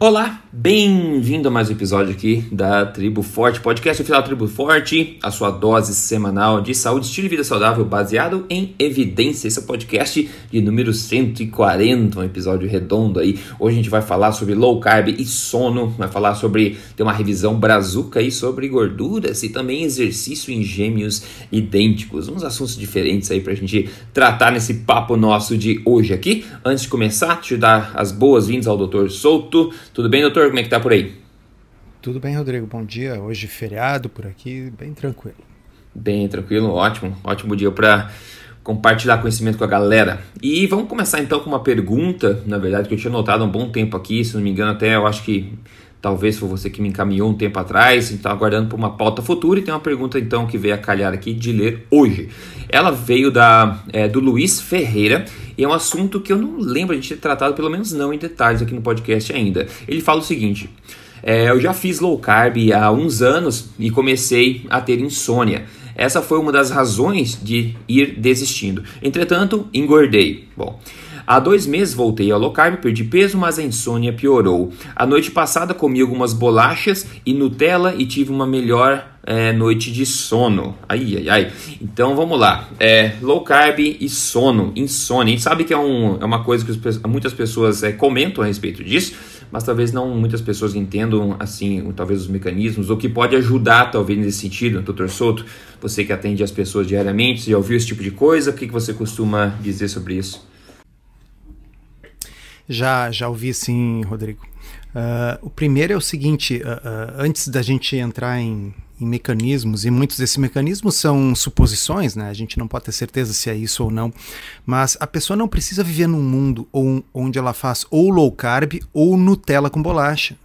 Olá, bem-vindo a mais um episódio aqui da Tribo Forte, podcast oficial Tribo Forte, a sua dose semanal de saúde, estilo de vida saudável baseado em evidência. Esse é o podcast de número 140, um episódio redondo aí. Hoje a gente vai falar sobre low carb e sono, vai falar sobre ter uma revisão brazuca aí sobre gorduras e também exercício em gêmeos idênticos. Uns assuntos diferentes aí pra gente tratar nesse papo nosso de hoje aqui. Antes de começar, te dar as boas-vindas ao Dr. Souto. Tudo bem, doutor? Como é que tá por aí? Tudo bem, Rodrigo. Bom dia. Hoje feriado por aqui, bem tranquilo. Bem tranquilo, ótimo. Ótimo dia para compartilhar conhecimento com a galera. E vamos começar então com uma pergunta, na verdade, que eu tinha notado há um bom tempo aqui, se não me engano, até eu acho que talvez foi você que me encaminhou um tempo atrás, estava aguardando por uma pauta futura e tem uma pergunta então que veio a calhar aqui de ler hoje. Ela veio da, é, do Luiz Ferreira e é um assunto que eu não lembro de ter tratado, pelo menos não em detalhes aqui no podcast ainda. Ele fala o seguinte: é, eu já fiz low carb há uns anos e comecei a ter insônia. Essa foi uma das razões de ir desistindo. Entretanto, engordei. Bom. Há dois meses voltei ao low carb, perdi peso, mas a insônia piorou. A noite passada comi algumas bolachas e Nutella e tive uma melhor é, noite de sono. Ai, ai, ai. Então vamos lá. É, low carb e sono, insônia. A gente sabe que é, um, é uma coisa que muitas pessoas é, comentam a respeito disso, mas talvez não muitas pessoas entendam assim, talvez os mecanismos, ou que pode ajudar talvez nesse sentido, doutor Souto. Você que atende as pessoas diariamente, já ouviu esse tipo de coisa? O que, que você costuma dizer sobre isso? Já, já ouvi sim, Rodrigo. Uh, o primeiro é o seguinte: uh, uh, antes da gente entrar em, em, mecanismos, e muitos desses mecanismos são suposições, né? A gente não pode ter certeza se é isso ou não. Mas a pessoa não precisa viver num mundo onde ela faz ou low carb ou Nutella com bolacha.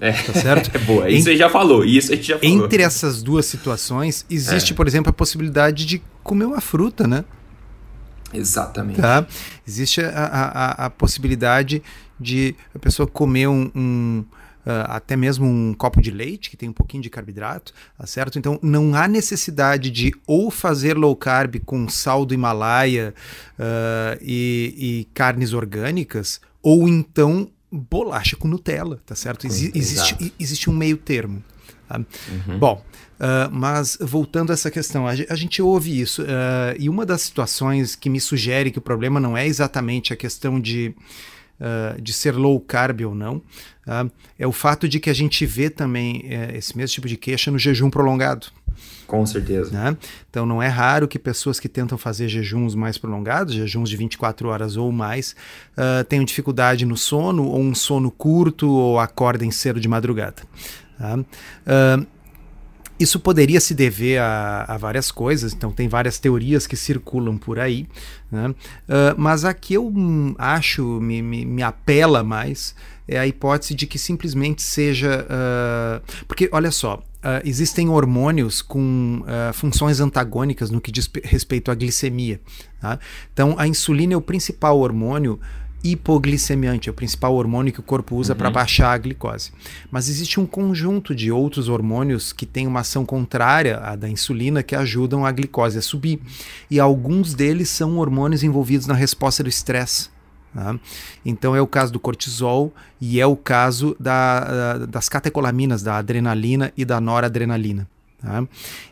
É, tá certo? É boa. Isso a gente já falou. Isso a gente já falou. Entre essas duas situações, existe, é. por exemplo, a possibilidade de comer uma fruta, né? Exatamente. Tá? Existe a, a, a possibilidade de a pessoa comer um, um Uh, até mesmo um copo de leite, que tem um pouquinho de carboidrato, tá certo? Então não há necessidade de ou fazer low carb com sal do Himalaia uh, e, e, carnes orgânicas, ou então bolacha com Nutella, tá certo? Exi existe, existe um meio termo. Tá? Uhum. Bom, uh, mas voltando a essa questão, a, a gente ouve isso, uh, e uma das situações que me sugere que o problema não é exatamente a questão de, uh, de ser low carb ou não, é o fato de que a gente vê também uh, esse mesmo tipo de queixa no jejum prolongado. Com certeza. Né? Então não é raro que pessoas que tentam fazer jejuns mais prolongados, jejuns de 24 horas ou mais, uh, tenham dificuldade no sono, ou um sono curto, ou acordem cedo de madrugada. Tá? Uh, isso poderia se dever a, a, várias coisas, então tem várias teorias que circulam por aí, né? uh, mas a que eu hum, acho me, me, me, apela mais é a hipótese de que simplesmente seja. Uh, porque, olha só, uh, existem hormônios com funções antagônicas no que diz respeito à glicemia. Tá? Então, a insulina é o principal hormônio hipoglicemiante, é o principal hormônio que o corpo usa uhum. para baixar a glicose. Mas existe um conjunto de outros hormônios que têm uma ação contrária à da insulina que ajudam a glicose a subir. E alguns deles são hormônios envolvidos na resposta do estresse. Tá? Então é o caso do cortisol e é o caso da, das catecolaminas, da adrenalina e da noradrenalina. Tá?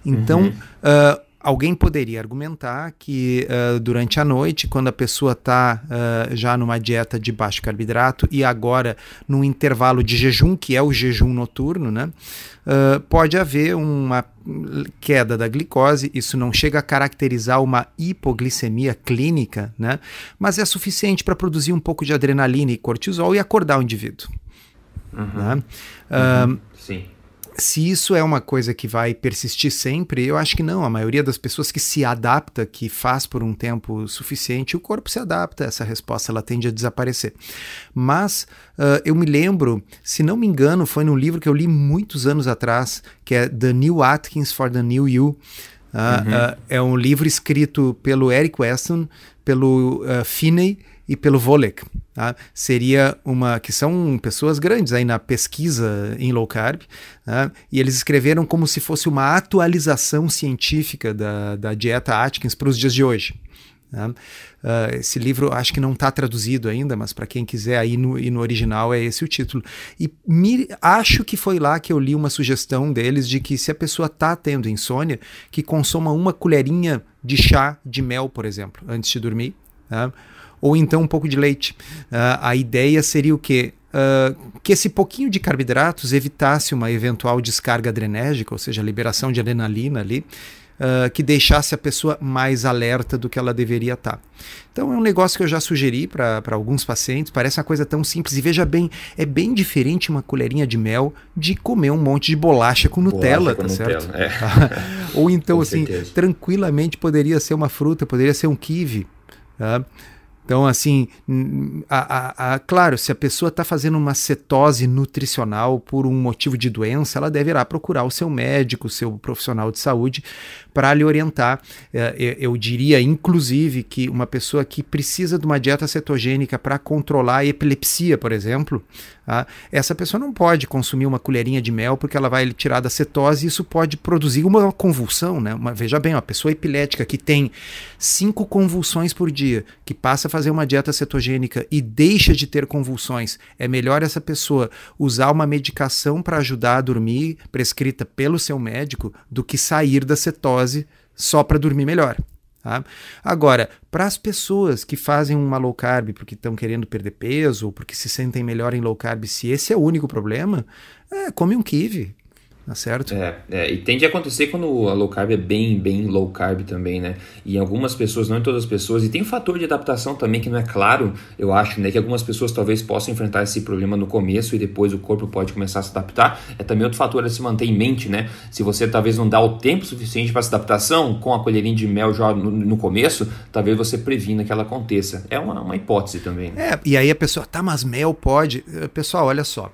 Então, uhum. uh, Alguém poderia argumentar que uh, durante a noite, quando a pessoa está uh, já numa dieta de baixo carboidrato e agora num intervalo de jejum, que é o jejum noturno, né, uh, pode haver uma queda da glicose. Isso não chega a caracterizar uma hipoglicemia clínica, né, mas é suficiente para produzir um pouco de adrenalina e cortisol e acordar o indivíduo. Uhum. Né? Uhum. Sim se isso é uma coisa que vai persistir sempre, eu acho que não. A maioria das pessoas que se adapta, que faz por um tempo suficiente, o corpo se adapta a essa resposta, ela tende a desaparecer. Mas uh, eu me lembro, se não me engano, foi num livro que eu li muitos anos atrás, que é The New Atkins for the New You. Uh, uhum. uh, é um livro escrito pelo Eric Weston, pelo Finney e pelo Volek. Tá? Seria uma que são pessoas grandes aí na pesquisa em low carb, tá? e eles escreveram como se fosse uma atualização científica da, da dieta Atkins para os dias de hoje. Uh, esse livro acho que não está traduzido ainda, mas para quem quiser aí no, e no original é esse o título. E me, acho que foi lá que eu li uma sugestão deles de que se a pessoa está tendo insônia, que consuma uma colherinha de chá de mel, por exemplo, antes de dormir. Né? Ou então um pouco de leite. Uh, a ideia seria o quê? Uh, que esse pouquinho de carboidratos evitasse uma eventual descarga adrenérgica, ou seja, liberação de adrenalina ali, uh, que deixasse a pessoa mais alerta do que ela deveria estar. Tá. Então é um negócio que eu já sugeri para alguns pacientes, parece uma coisa tão simples. E veja bem, é bem diferente uma colherinha de mel de comer um monte de bolacha com Nutella, bolacha com tá Nutella, certo? É. Ou então, assim, certeza. tranquilamente poderia ser uma fruta, poderia ser um kiwi. Tá? Então, assim, a, a, a, claro, se a pessoa está fazendo uma cetose nutricional por um motivo de doença, ela deverá procurar o seu médico, o seu profissional de saúde, para lhe orientar. É, eu diria, inclusive, que uma pessoa que precisa de uma dieta cetogênica para controlar a epilepsia, por exemplo, tá? essa pessoa não pode consumir uma colherinha de mel porque ela vai tirar da cetose e isso pode produzir uma convulsão. Né? Uma, veja bem, uma pessoa epilética que tem cinco convulsões por dia, que passa a fazer uma dieta cetogênica e deixa de ter convulsões, é melhor essa pessoa usar uma medicação para ajudar a dormir, prescrita pelo seu médico, do que sair da cetose só para dormir melhor. Tá? Agora, para as pessoas que fazem uma low carb porque estão querendo perder peso ou porque se sentem melhor em low carb, se esse é o único problema, é, come um kiwi, Tá certo? É, é, e tende a acontecer quando a low carb é bem, bem low carb também, né? E algumas pessoas, não em todas as pessoas, e tem um fator de adaptação também que não é claro, eu acho, né? Que algumas pessoas talvez possam enfrentar esse problema no começo e depois o corpo pode começar a se adaptar. É também outro fator a se manter em mente, né? Se você talvez não dá o tempo suficiente para essa adaptação com a colherinha de mel já no, no, começo, talvez você previna que ela aconteça. É uma, uma hipótese também. Né? É, e aí a pessoa, tá, mas mel pode. Pessoal, olha só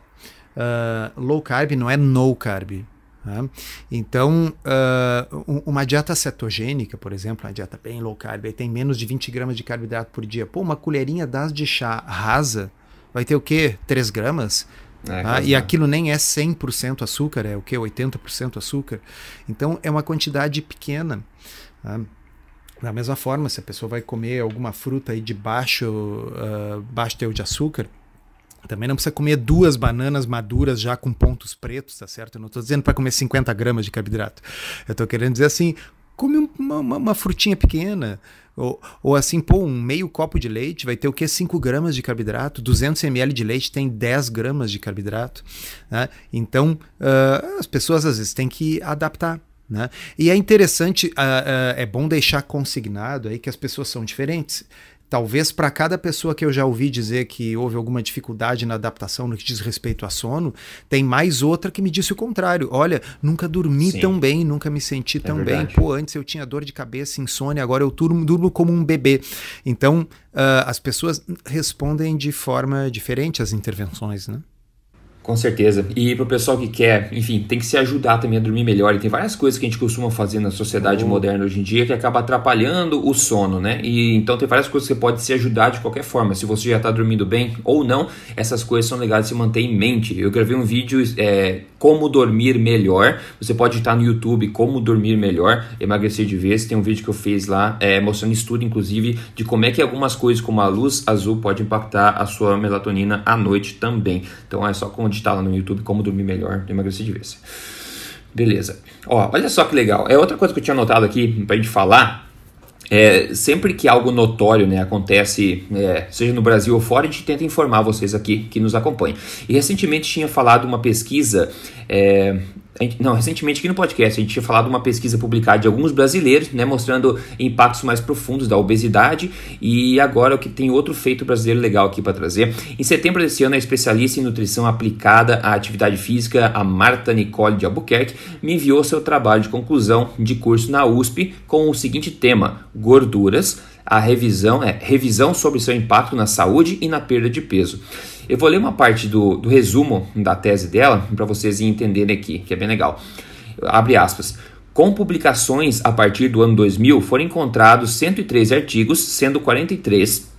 uh, low carb não é no carb. Né? Então, uh, uma dieta cetogênica, por exemplo, uma dieta bem low carb, tem menos de 20 gramas de carboidrato por dia. Pô, uma colherinha das de chá rasa vai ter o quê? 3 gramas? É, ah, e aquilo nem é 100% açúcar, é o que? 80% açúcar. Então, é uma quantidade pequena. Tá? Da mesma forma, se a pessoa vai comer alguma fruta aí de baixo, uh, baixo teor de açúcar, também não precisa comer duas bananas maduras já com pontos pretos, tá certo? Eu não estou dizendo para comer 50 gramas de carboidrato. Eu estou querendo dizer assim, come uma, uma, uma frutinha pequena. Ou, ou, assim, pô, um meio copo de leite vai ter o que? 5 gramas de carboidrato. 200 ml de leite tem 10 gramas de carboidrato. Né? Então, uh, as pessoas às vezes têm que adaptar. Né? E é interessante, uh, uh, é bom deixar consignado aí que as pessoas são diferentes. Talvez para cada pessoa que eu já ouvi dizer que houve alguma dificuldade na adaptação no que diz respeito a sono, tem mais outra que me disse o contrário. Olha, nunca dormi Sim. tão bem, nunca me senti é tão verdade. bem. Pô, antes eu tinha dor de cabeça, insônia, agora eu durmo, durmo como um bebê. Então, uh, as pessoas respondem de forma diferente às intervenções, né? Com certeza. E pro pessoal que quer, enfim, tem que se ajudar também a dormir melhor. E tem várias coisas que a gente costuma fazer na sociedade oh. moderna hoje em dia que acaba atrapalhando o sono, né? E então tem várias coisas que você pode se ajudar de qualquer forma. Se você já está dormindo bem ou não, essas coisas são legais de se manter em mente. Eu gravei um vídeo é, como dormir melhor. Você pode estar no YouTube como dormir melhor, emagrecer de vez. Tem um vídeo que eu fiz lá é, mostrando estudo, inclusive, de como é que algumas coisas como a luz azul pode impactar a sua melatonina à noite também. Então é só digitar lá no YouTube como dormir melhor, emagrecer de vez. Beleza. Ó, olha só que legal. É outra coisa que eu tinha notado aqui pra gente falar. É, sempre que algo notório né, acontece, é, seja no Brasil ou fora, a gente tenta informar vocês aqui que nos acompanham. E recentemente tinha falado uma pesquisa é, Gente, não, recentemente aqui no podcast a gente tinha falado de uma pesquisa publicada de alguns brasileiros, né, mostrando impactos mais profundos da obesidade e agora o que tem outro feito brasileiro legal aqui para trazer. Em setembro desse ano, a especialista em nutrição aplicada à atividade física, a Marta Nicole de Albuquerque, me enviou seu trabalho de conclusão de curso na USP com o seguinte tema: gorduras. A revisão é revisão sobre seu impacto na saúde e na perda de peso. Eu vou ler uma parte do, do resumo da tese dela para vocês entenderem aqui, que é bem legal. Abre aspas. Com publicações a partir do ano 2000, foram encontrados 103 artigos, sendo 43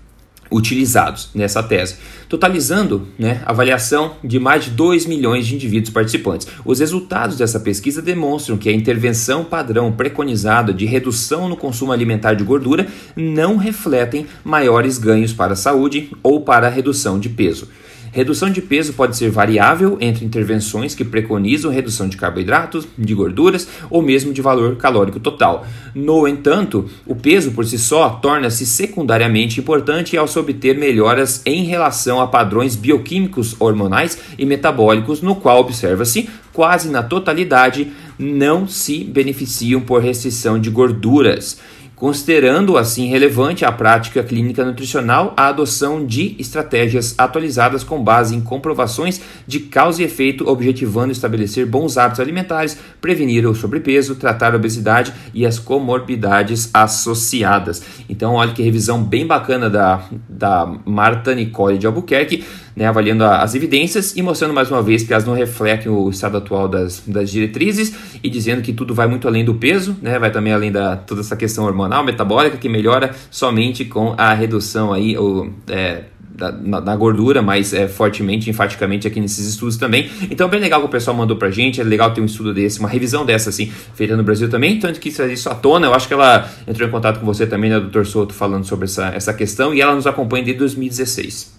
utilizados nessa tese, totalizando né, avaliação de mais de 2 milhões de indivíduos participantes. Os resultados dessa pesquisa demonstram que a intervenção padrão preconizada de redução no consumo alimentar de gordura não refletem maiores ganhos para a saúde ou para a redução de peso. Redução de peso pode ser variável entre intervenções que preconizam redução de carboidratos, de gorduras ou mesmo de valor calórico total. No entanto, o peso por si só torna-se secundariamente importante ao se obter melhoras em relação a padrões bioquímicos hormonais e metabólicos, no qual observa-se quase na totalidade não se beneficiam por restrição de gorduras considerando assim relevante a prática clínica nutricional a adoção de estratégias atualizadas com base em comprovações de causa e efeito, objetivando estabelecer bons hábitos alimentares, prevenir o sobrepeso, tratar a obesidade e as comorbidades associadas. Então, olha que revisão bem bacana da, da Marta Nicole de Albuquerque né, avaliando as evidências e mostrando mais uma vez que elas não refletem o estado atual das, das diretrizes e dizendo que tudo vai muito além do peso, né, vai também além da toda essa questão hormonal, metabólica, que melhora somente com a redução aí, ou, é, da, na, na, gordura, mais é, fortemente, enfaticamente aqui nesses estudos também. Então, bem legal que o pessoal mandou pra gente, é legal ter um estudo desse, uma revisão dessa, assim, feita no Brasil também, tanto que trazer isso à tona, eu acho que ela entrou em contato com você também, né, doutor Souto, falando sobre essa, essa questão, e ela nos acompanha desde 2016.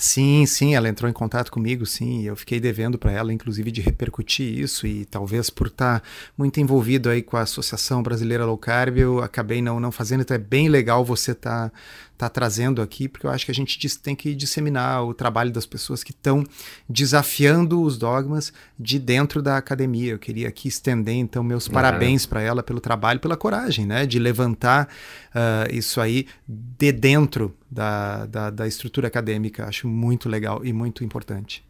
Sim, sim, ela entrou em contato comigo, sim, eu fiquei devendo para ela, inclusive, de repercutir isso e talvez por estar tá muito envolvido aí com a Associação Brasileira Low Carb, eu acabei não, não fazendo, então é bem legal você estar tá está trazendo aqui, porque eu acho que a gente tem que disseminar o trabalho das pessoas que estão desafiando os dogmas de dentro da academia. Eu queria aqui estender, então, meus uhum. parabéns para ela pelo trabalho, pela coragem, né, de levantar uh, isso aí de dentro da, da, da estrutura acadêmica. Acho muito legal e muito importante.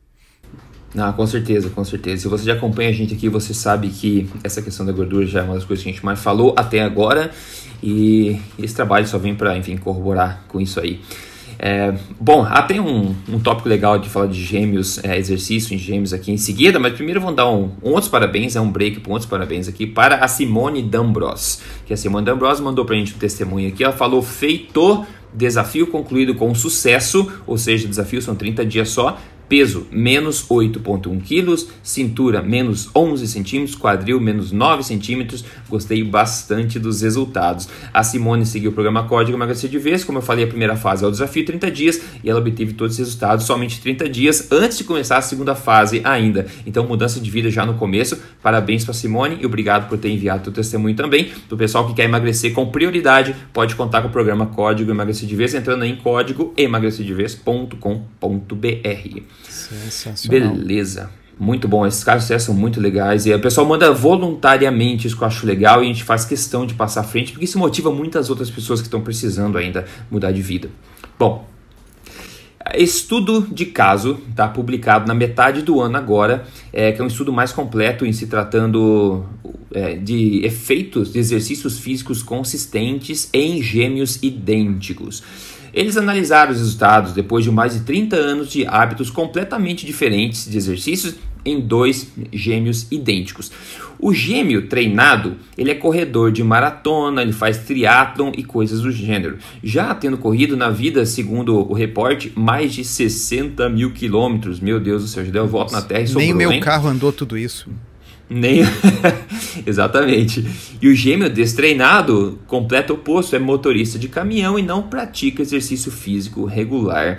Ah, com certeza, com certeza. Se você já acompanha a gente aqui, você sabe que essa questão da gordura já é uma das coisas que a gente mais falou até agora. E esse trabalho só vem para, enfim, corroborar com isso aí. É, bom, até um, um tópico legal de falar de gêmeos, é, exercício em gêmeos aqui em seguida, mas primeiro vamos dar um, um outros parabéns, é um break para outros parabéns aqui para a Simone D'Ambros, que a Simone D'Ambros mandou para a gente um testemunho aqui, ela falou, feito, desafio concluído com sucesso, ou seja, desafio são 30 dias só, Peso, menos 8,1 quilos. Cintura, menos 11 centímetros. Quadril, menos 9 centímetros. Gostei bastante dos resultados. A Simone seguiu o programa Código Emagrecer de Vez. Como eu falei, a primeira fase é o desafio 30 dias. E ela obteve todos os resultados somente 30 dias antes de começar a segunda fase ainda. Então, mudança de vida já no começo. Parabéns para Simone e obrigado por ter enviado o testemunho também. Do pessoal que quer emagrecer com prioridade, pode contar com o programa Código Emagrecer de Vez entrando em código emagrecerdevez.com.br. Sensacional. Beleza. Muito bom, esses casos são muito legais e o pessoal manda voluntariamente isso que eu acho legal e a gente faz questão de passar à frente porque isso motiva muitas outras pessoas que estão precisando ainda mudar de vida. Bom, estudo de caso está publicado na metade do ano agora, é, que é um estudo mais completo em se tratando é, de efeitos de exercícios físicos consistentes em gêmeos idênticos. Eles analisaram os resultados depois de mais de 30 anos de hábitos completamente diferentes de exercícios em dois gêmeos idênticos. O gêmeo treinado, ele é corredor de maratona, ele faz triatlon e coisas do gênero. Já tendo corrido na vida, segundo o reporte, mais de 60 mil quilômetros. Meu Deus do céu, já deu volta na Terra e sobrou, Nem meu hein? carro andou tudo isso. Nem. Exatamente. E o gêmeo destreinado, completo oposto, é motorista de caminhão e não pratica exercício físico regular.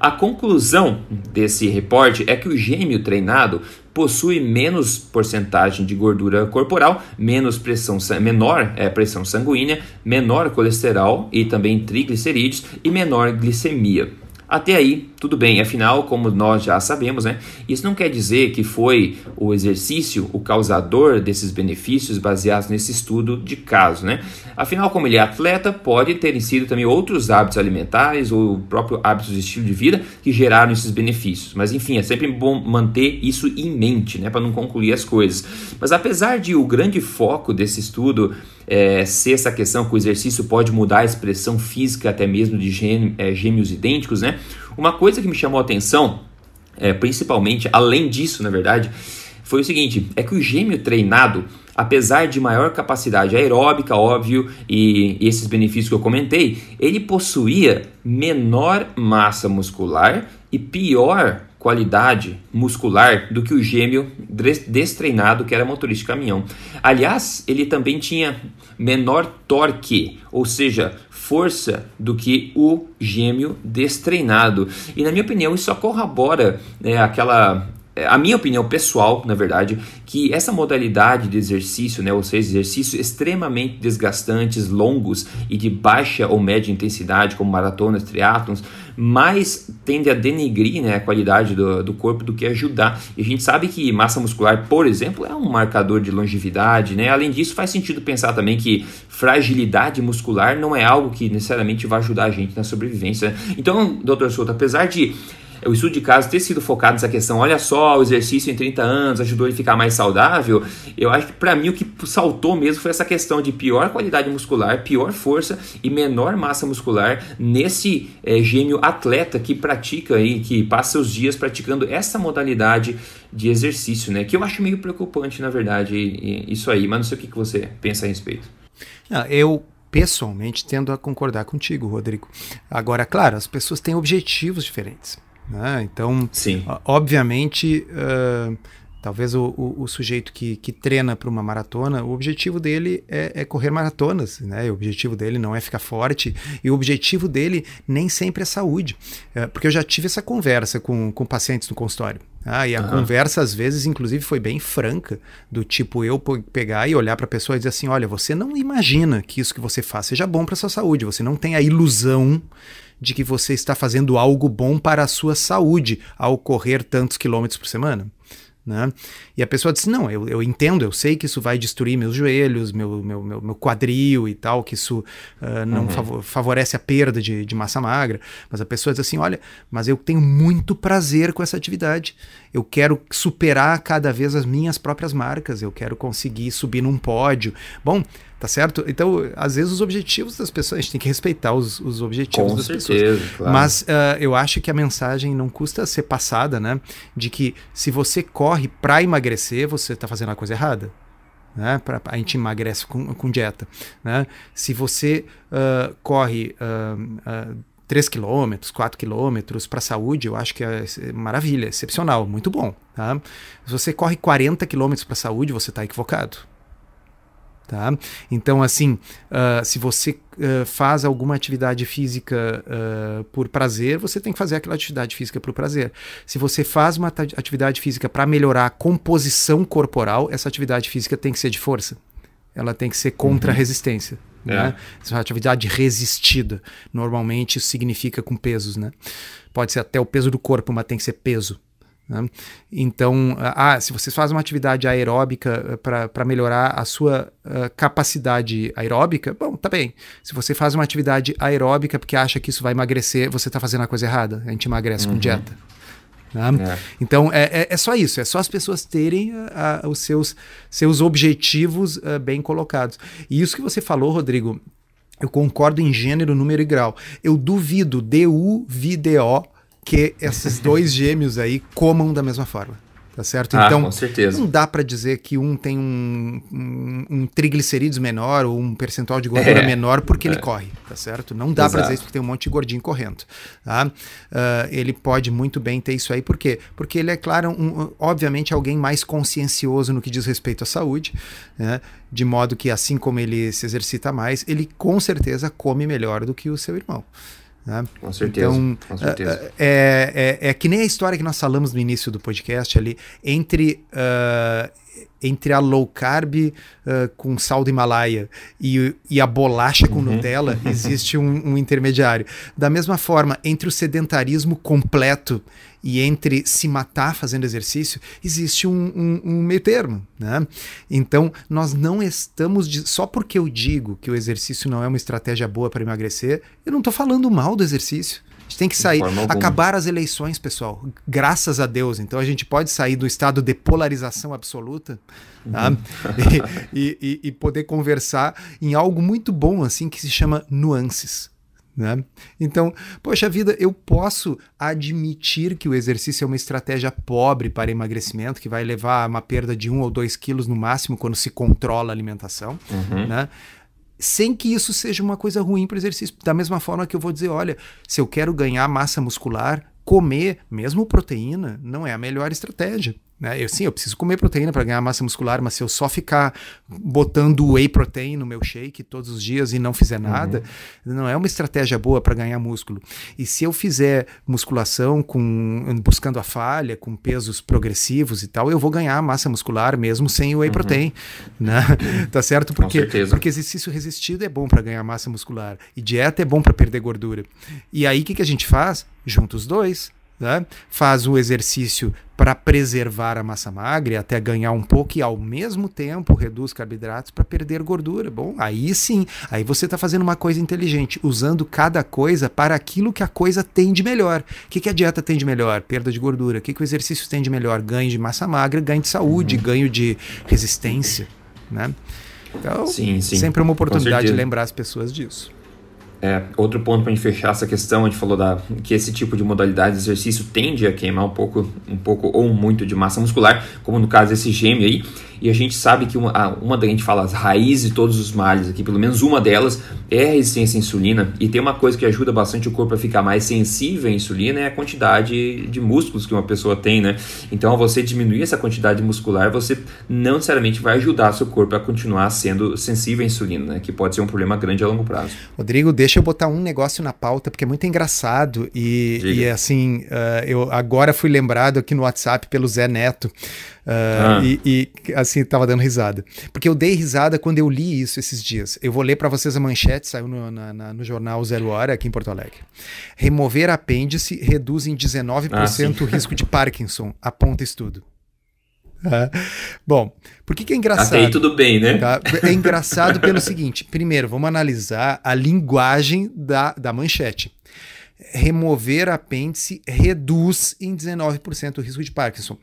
A conclusão desse reporte é que o gêmeo treinado possui menos porcentagem de gordura corporal, menos pressão, menor é, pressão sanguínea, menor colesterol e também triglicerídeos e menor glicemia. Até aí, tudo bem, afinal, como nós já sabemos, né, isso não quer dizer que foi o exercício o causador desses benefícios baseados nesse estudo de caso. Né? Afinal, como ele é atleta, pode ter sido também outros hábitos alimentares ou próprio hábitos de estilo de vida que geraram esses benefícios. Mas enfim, é sempre bom manter isso em mente né, para não concluir as coisas. Mas apesar de o grande foco desse estudo é, ser essa questão que o exercício pode mudar a expressão física até mesmo de é, gêmeos idênticos, né? Uma coisa que me chamou a atenção, é, principalmente além disso, na verdade, foi o seguinte: é que o gêmeo treinado apesar de maior capacidade aeróbica, óbvio, e, e esses benefícios que eu comentei, ele possuía menor massa muscular e pior qualidade muscular do que o gêmeo destreinado que era motorista de caminhão. Aliás, ele também tinha menor torque, ou seja, força do que o gêmeo destreinado. E na minha opinião, isso só corrobora né, aquela a minha opinião pessoal, na verdade, que essa modalidade de exercício, né, ou seja, exercícios extremamente desgastantes, longos e de baixa ou média intensidade, como maratonas, triatlons, mais tende a denegrir né, a qualidade do, do corpo do que ajudar. E a gente sabe que massa muscular, por exemplo, é um marcador de longevidade. Né? Além disso, faz sentido pensar também que fragilidade muscular não é algo que necessariamente vai ajudar a gente na sobrevivência. Então, doutor Souto, apesar de o estudo de caso ter sido focado nessa questão, olha só, o exercício em 30 anos ajudou ele a ficar mais saudável, eu acho que para mim o que saltou mesmo foi essa questão de pior qualidade muscular, pior força e menor massa muscular nesse é, gêmeo atleta que pratica e que passa seus dias praticando essa modalidade de exercício, né? Que eu acho meio preocupante, na verdade, isso aí. Mas não sei o que você pensa a respeito. Não, eu pessoalmente tendo a concordar contigo, Rodrigo. Agora, claro, as pessoas têm objetivos diferentes. Né? Então, Sim. obviamente, uh, talvez o, o, o, sujeito que, que treina para uma maratona, o objetivo dele é, é, correr maratonas, né? o objetivo dele não é ficar forte, e o objetivo dele nem sempre é saúde. Uh, porque eu já tive essa conversa com, com pacientes no consultório. Ah, e a uhum. conversa, às vezes, inclusive, foi bem franca, do tipo eu pegar e olhar para a pessoa e dizer assim: olha, você não imagina que isso que você faz seja bom para sua saúde, você não tem a ilusão de que você está fazendo algo bom para a sua saúde ao correr tantos quilômetros por semana. Né? E a pessoa disse: Não, eu, eu entendo, eu sei que isso vai destruir meus joelhos, meu, meu, meu, meu quadril e tal, que isso uh, não uhum. favorece a perda de, de massa magra. Mas a pessoa diz assim: Olha, mas eu tenho muito prazer com essa atividade. Eu quero superar cada vez as minhas próprias marcas, eu quero conseguir subir num pódio. Bom, Tá certo? Então, às vezes, os objetivos das pessoas, a gente tem que respeitar os, os objetivos Com das certeza, pessoas. Claro. Mas uh, eu acho que a mensagem não custa ser passada, né? De que se você corre para emagrecer, você está fazendo a coisa errada. Né? Pra, a gente emagrece com, com dieta. Né? Se você uh, corre. Uh, 3 quilômetros, 4 quilômetros para a saúde, eu acho que é maravilha, excepcional, muito bom. Tá? Se você corre 40 quilômetros para a saúde, você está equivocado. Tá? Então, assim, uh, se você uh, faz alguma atividade física uh, por prazer, você tem que fazer aquela atividade física por prazer. Se você faz uma atividade física para melhorar a composição corporal, essa atividade física tem que ser de força. Ela tem que ser contra a uhum. resistência. É. Né? Essa é uma atividade resistida. Normalmente isso significa com pesos. Né? Pode ser até o peso do corpo, mas tem que ser peso. Né? Então, ah, se você faz uma atividade aeróbica eh, para melhorar a sua uh, capacidade aeróbica, bom, tá bem. Se você faz uma atividade aeróbica porque acha que isso vai emagrecer, você está fazendo a coisa errada. A gente emagrece uhum. com dieta. Né? É. Então, é, é, é, só isso. É só as pessoas terem uh, os seus, seus objetivos bem colocados. E isso que você falou, Rodrigo, eu concordo em gênero, número e grau. Eu duvido, D-U-V-D-O, que esses dois gêmeos aí comam da mesma forma. Tá certo? Ah, então, não dá para dizer que um tem um, um, um, triglicerídeos menor ou um percentual de gordura é, menor porque é. ele corre, tá certo? Não dá para dizer isso porque tem um monte de gordinho correndo. Tá? Uh, ele pode muito bem ter isso aí, por quê? Porque ele é, claro, um, obviamente alguém mais consciencioso no que diz respeito à saúde, né? de modo que assim como ele se exercita mais, ele com certeza come melhor do que o seu irmão. Né? Com certeza. Então, com certeza. É, é, é, que nem a história que nós falamos no início do podcast ali, entre, uh, entre a low carb uh, com sal do Himalaia e, e a bolacha com uhum. Nutella, existe um, um intermediário. Da mesma forma, entre o sedentarismo completo e entre se matar fazendo exercício, existe um, um, um meio termo. Né? Então, nós não estamos. De, só porque eu digo que o exercício não é uma estratégia boa para emagrecer, eu não estou falando mal do exercício. A gente tem que sair, acabar as eleições, pessoal. Graças a Deus. Então a gente pode sair do estado de polarização absoluta tá? Uhum. e, e, e, poder conversar em algo muito bom, assim, que se chama nuances. Né? Então, poxa vida, eu posso admitir que o exercício é uma estratégia pobre para emagrecimento, que vai levar a uma perda de um ou dois quilos no máximo quando se controla a alimentação, uhum. né? sem que isso seja uma coisa ruim para o exercício. Da mesma forma que eu vou dizer, olha, se eu quero ganhar massa muscular, comer, mesmo proteína, não é a melhor estratégia. Né? Eu sim, eu preciso comer proteína para ganhar massa muscular, mas se eu só ficar botando whey protein no meu shake todos os dias e não fizer nada, uhum. não é uma estratégia boa para ganhar músculo. E se eu fizer musculação com buscando a falha, com pesos progressivos e tal, eu vou ganhar massa muscular mesmo sem o whey uhum. protein, né? tá certo? Porque porque exercício resistido é bom para ganhar massa muscular e dieta é bom para perder gordura. E aí o que, que a gente faz? Junta os dois né? faz o exercício para preservar a massa magra até ganhar um pouco e ao mesmo tempo reduz carboidratos para perder gordura. Bom, aí sim, aí você está fazendo uma coisa inteligente, usando cada coisa para aquilo que a coisa tem de melhor. O que, que a dieta tem de melhor? Perda de gordura. O que, que o exercício tem de melhor? Ganho de massa magra, ganho de saúde, uhum. ganho de resistência. Né? Então, sim, sim. sempre uma oportunidade de lembrar as pessoas disso. É, outro ponto para fechar essa questão, a gente falou da, que esse tipo de modalidade de exercício tende a queimar um pouco, um pouco ou muito de massa muscular, como no caso desse gêmeo aí, e a gente sabe que uma, uma da gente fala as raízes de todos os males aqui, pelo menos uma delas é a resistência à insulina. E tem uma coisa que ajuda bastante o corpo a ficar mais sensível à insulina é a quantidade de músculos que uma pessoa tem, né? Então, ao você diminuir essa quantidade muscular, você não necessariamente vai ajudar seu corpo a continuar sendo sensível à insulina, né? Que pode ser um problema grande a longo prazo. Rodrigo, deixa eu botar um negócio na pauta, porque é muito engraçado e, e assim, uh, eu agora fui lembrado aqui no WhatsApp pelo Zé Neto. Uh, ah. e, e, assim, tava dando risada. Porque eu dei risada quando eu li isso esses dias. Eu vou ler para vocês a manchete, saiu no, na, na, no jornal Zero Hora aqui em Porto Alegre. Remover apêndice reduz em 19% ah, o risco de Parkinson, aponta estudo. Ah, bom, por que, que é engraçado? Até aí tudo bem, né? Tá? É engraçado pelo seguinte: primeiro, vamos analisar a linguagem da, da manchete. Remover apêndice reduz em 19% o risco de Parkinson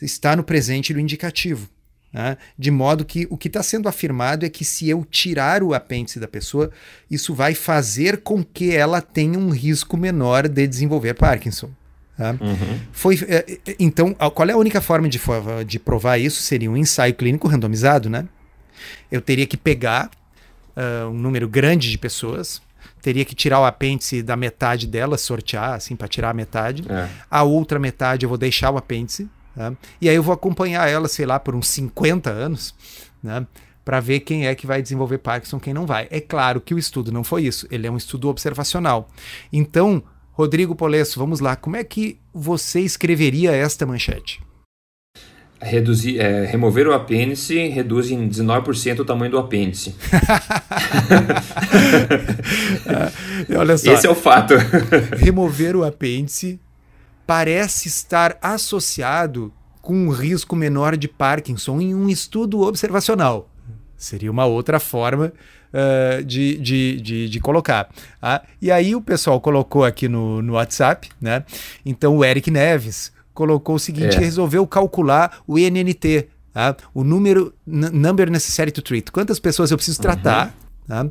está no presente do indicativo. Né? De modo que o que está sendo afirmado é que se eu tirar o apêndice da pessoa, isso vai fazer com que ela tenha um risco menor de desenvolver Parkinson. Tá? Uhum. Foi, é, é, então, qual é a única forma de, de provar isso? Seria um ensaio clínico randomizado, né? Eu teria que pegar uh, um número grande de pessoas, teria que tirar o apêndice da metade dela, sortear, assim, para tirar a metade. É. A outra metade eu vou deixar o apêndice né? E aí eu vou acompanhar ela, sei lá, por uns 50 anos, né? para ver quem é que vai desenvolver Parkinson, quem não vai. É claro que o estudo não foi isso, ele é um estudo observacional. Então, Rodrigo Polesso, vamos lá, como é que você escreveria esta manchete? Reduzir, é, remover o apêndice reduz em 19% o tamanho do apêndice. Olha só. Esse é o fato. remover o apêndice parece estar associado com um risco menor de Parkinson em um estudo observacional. Seria uma outra forma uh, de, de, de, de, colocar. Ah, e aí o pessoal colocou aqui no, no WhatsApp, né? Então o Eric Neves colocou o seguinte: é. resolveu calcular o INNT, tá? o número number necessary to treat. Quantas pessoas eu preciso tratar? Uhum. Tá?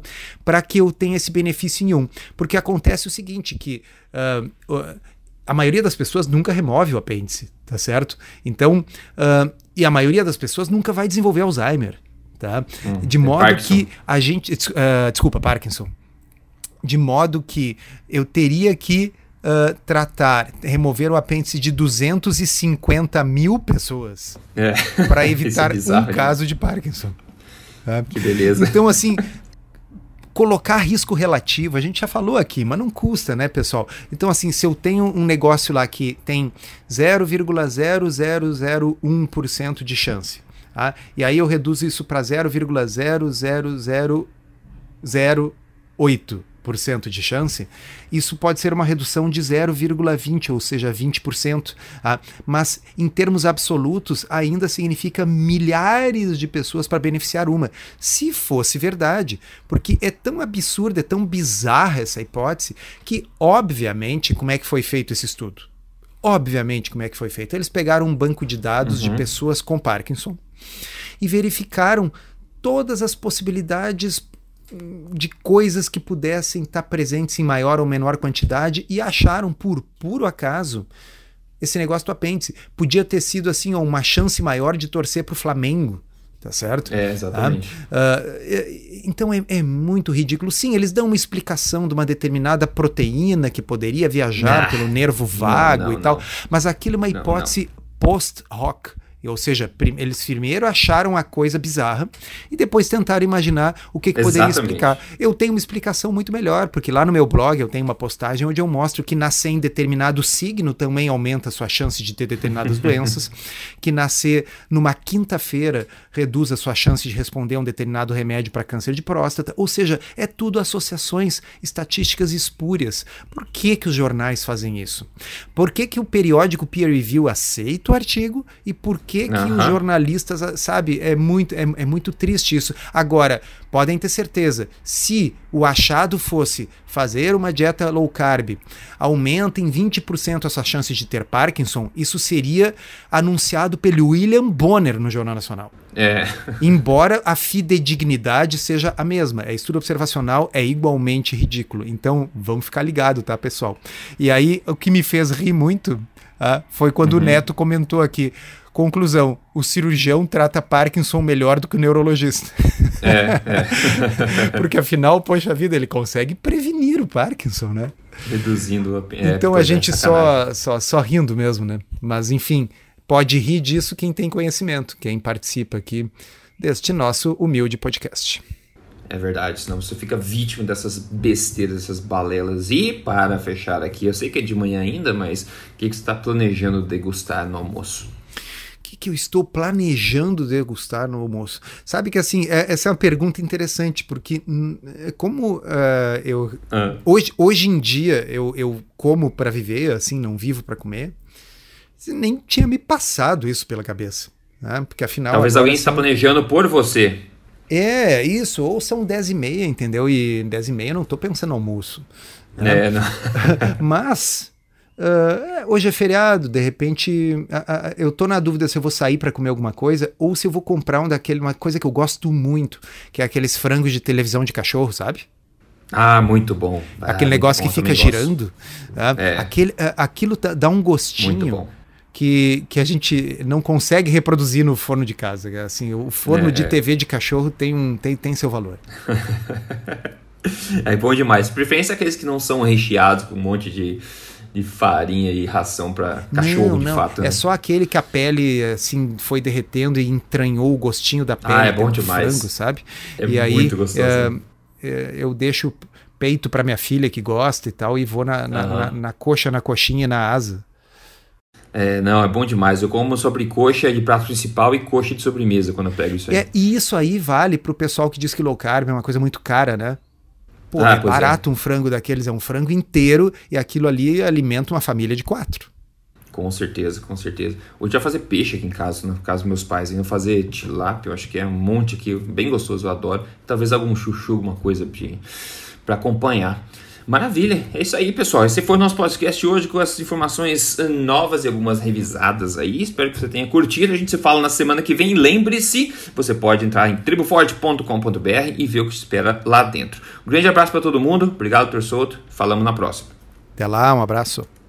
Para que eu tenha esse benefício em um. Porque acontece o seguinte: que uh, a maioria das pessoas nunca remove o apêndice, tá certo? Então, uh, e a maioria das pessoas nunca vai desenvolver Alzheimer, tá? Hum, de modo é que a gente, uh, desculpa, Parkinson. De modo que eu teria que uh, tratar, remover o apêndice de 250 mil pessoas é. para evitar é bizarro, um caso de Parkinson. Tá? Que beleza. Então, assim, colocar risco relativo, a gente já falou aqui, mas não custa, né, pessoal? Então, assim, se eu tenho um negócio lá que tem 0,0001% de chance, tá? e aí eu reduzo isso para 0,00008%, de chance, isso pode ser uma redução de 0,20, ou seja, 20%. Ah, mas em termos absolutos, ainda significa milhares de pessoas para beneficiar uma. Se fosse verdade, porque é tão absurda, é tão bizarra essa hipótese, que obviamente, como é que foi feito esse estudo? Obviamente, como é que foi feito? Eles pegaram um banco de dados uhum. de pessoas com Parkinson e verificaram todas as possibilidades de coisas que pudessem estar presentes em maior ou menor quantidade e acharam por puro acaso esse negócio do apêndice. Podia ter sido assim ó, uma chance maior de torcer para o Flamengo. Tá certo? É, exatamente. Ah, uh, então é, é, muito ridículo. Sim, eles dão uma explicação de uma determinada proteína que poderia viajar pelo nervo vago não, não, e tal, mas aquilo é uma hipótese post-hoc ou seja, eles primeiro acharam a coisa bizarra e depois tentaram imaginar o que, que poderia explicar. Eu tenho uma explicação muito melhor, porque lá no meu blog eu tenho uma postagem onde eu mostro que nascer em determinado signo também aumenta a sua chance de ter determinadas doenças, que nascer numa quinta-feira reduz a sua chance de responder a um determinado remédio para câncer de próstata. Ou seja, é tudo associações estatísticas espúrias. Por que, que os jornais fazem isso? Por que, que o periódico peer review aceita o artigo e por que, que os jornalistas, sabe, é muito, é, é muito triste isso. Agora, podem ter certeza, se o achado fosse fazer uma dieta low carb, aumenta em 20% a sua chance de ter Parkinson, isso seria anunciado pelo William Bonner no Jornal Nacional. É. Embora a fidedignidade seja a mesma, é estudo observacional, é igualmente ridículo. Então, vamos ficar ligado, tá, pessoal? E aí, o que me fez rir muito ah, foi quando uhum. o Neto comentou aqui. Conclusão: o cirurgião trata Parkinson melhor do que o neurologista. É, é. Porque afinal, poxa vida, ele consegue prevenir o Parkinson, né? Reduzindo a... É, então a é, gente só, só, só rindo mesmo, né? Mas enfim, pode rir disso quem tem conhecimento, quem participa aqui deste nosso humilde podcast. É verdade, senão você fica vítima dessas besteiras, dessas balelas. E para fechar aqui, eu sei que é de manhã ainda, mas o que, que você está planejando degustar no almoço? que, que eu estou planejando degustar no almoço? Sabe que assim, é, essa é uma pergunta interessante, porque hum, é como uh, eu. Ah. Hoje, hoje em dia eu, eu como para viver, assim, não vivo para comer. Nem tinha me passado isso pela cabeça. Né? Porque afinal. Talvez alguém está planejando por você. É, isso, ou são 10 e meia, entendeu? E 10 e meia eu não estou pensando no almoço. Né? É, não. Mas Uh, hoje é feriado, de repente uh, uh, eu tô na dúvida se eu vou sair para comer alguma coisa ou se eu vou comprar um daquele, uma coisa que eu gosto muito, que é aqueles frangos de televisão de cachorro, sabe? Ah, muito bom. Aquele ah, negócio que fica girando. É. Aquele, aquilo dá um gostinho que, que a gente não consegue reproduzir no forno de casa. Assim, o forno é. de TV de cachorro tem, um, tem, tem seu valor. é bom demais. Preferência aqueles que não são recheados com um monte de de farinha e ração para cachorro, não, de não. fato. Né? É só aquele que a pele assim foi derretendo e entranhou o gostinho da pele. Ah, é bom demais. Frango, sabe? É e aí, muito gostoso. É, é, eu deixo peito para minha filha que gosta e tal e vou na, na, uhum. na, na coxa, na coxinha, na asa. É, não, é bom demais. Eu como sobrecoxa de prato principal e coxa de sobremesa quando eu pego isso aí. É, e isso aí vale pro pessoal que diz que low carb é uma coisa muito cara, né? Pô, ah, é, é. barato é. um frango daqueles, é um frango inteiro e aquilo ali alimenta uma família de quatro. Com certeza, com certeza. Hoje vai fazer peixe aqui em casa, no caso dos meus pais. Ainda fazer tilápia, eu acho que é um monte aqui, bem gostoso, eu adoro. Talvez algum chuchu, alguma coisa para acompanhar. Maravilha, é isso aí, pessoal. Esse foi o nosso podcast hoje com essas informações eh, novas e algumas revisadas aí. Espero que você tenha curtido. A gente se fala na semana que vem. Lembre-se, você pode entrar em triboforte.com.br e ver o que espera lá dentro. Um grande abraço para todo mundo. Obrigado, Persoto. Falamos na próxima. Até lá, um abraço.